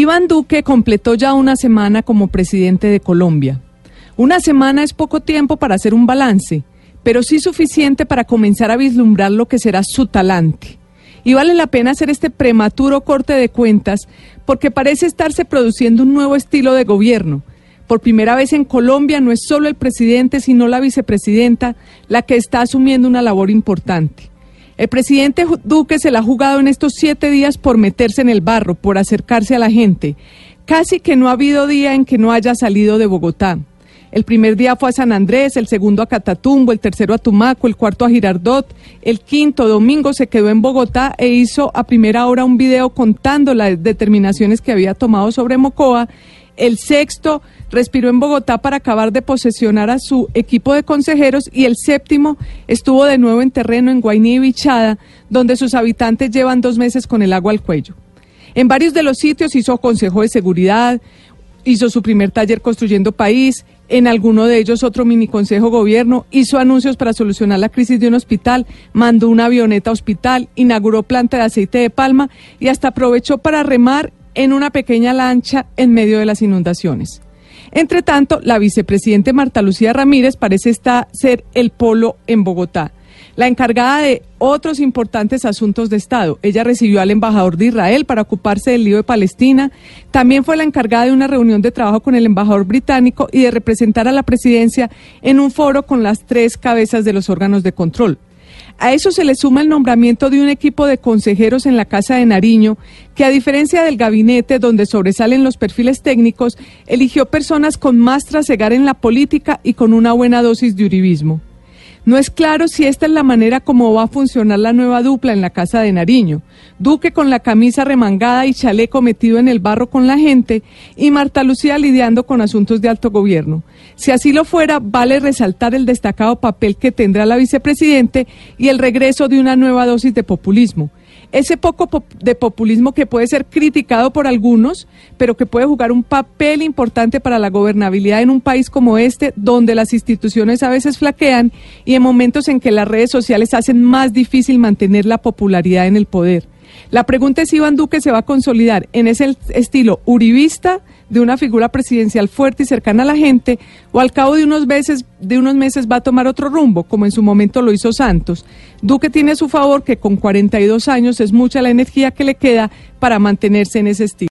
Iván Duque completó ya una semana como presidente de Colombia. Una semana es poco tiempo para hacer un balance, pero sí suficiente para comenzar a vislumbrar lo que será su talante. Y vale la pena hacer este prematuro corte de cuentas porque parece estarse produciendo un nuevo estilo de gobierno. Por primera vez en Colombia no es solo el presidente, sino la vicepresidenta la que está asumiendo una labor importante. El presidente Duque se la ha jugado en estos siete días por meterse en el barro, por acercarse a la gente. Casi que no ha habido día en que no haya salido de Bogotá. El primer día fue a San Andrés, el segundo a Catatumbo, el tercero a Tumaco, el cuarto a Girardot, el quinto domingo se quedó en Bogotá e hizo a primera hora un video contando las determinaciones que había tomado sobre Mocoa. El sexto respiró en Bogotá para acabar de posesionar a su equipo de consejeros y el séptimo estuvo de nuevo en terreno en Guainí y Bichada, donde sus habitantes llevan dos meses con el agua al cuello. En varios de los sitios hizo consejo de seguridad, hizo su primer taller construyendo país, en alguno de ellos otro mini consejo gobierno, hizo anuncios para solucionar la crisis de un hospital, mandó una avioneta hospital, inauguró planta de aceite de palma y hasta aprovechó para remar en una pequeña lancha en medio de las inundaciones. Entre tanto, la vicepresidente Marta Lucía Ramírez parece ser el polo en Bogotá, la encargada de otros importantes asuntos de Estado. Ella recibió al embajador de Israel para ocuparse del lío de Palestina. También fue la encargada de una reunión de trabajo con el embajador británico y de representar a la presidencia en un foro con las tres cabezas de los órganos de control. A eso se le suma el nombramiento de un equipo de consejeros en la Casa de Nariño, que a diferencia del gabinete donde sobresalen los perfiles técnicos, eligió personas con más trasegar en la política y con una buena dosis de uribismo. No es claro si esta es la manera como va a funcionar la nueva dupla en la Casa de Nariño. Duque con la camisa remangada y chaleco metido en el barro con la gente y Marta Lucía lidiando con asuntos de alto gobierno. Si así lo fuera, vale resaltar el destacado papel que tendrá la vicepresidente y el regreso de una nueva dosis de populismo ese poco de populismo que puede ser criticado por algunos, pero que puede jugar un papel importante para la gobernabilidad en un país como este, donde las instituciones a veces flaquean y en momentos en que las redes sociales hacen más difícil mantener la popularidad en el poder. La pregunta es si Iván Duque se va a consolidar en ese estilo uribista de una figura presidencial fuerte y cercana a la gente, o al cabo de unos meses, de unos meses va a tomar otro rumbo, como en su momento lo hizo Santos. Duque tiene a su favor que con 42 años es mucha la energía que le queda para mantenerse en ese estilo.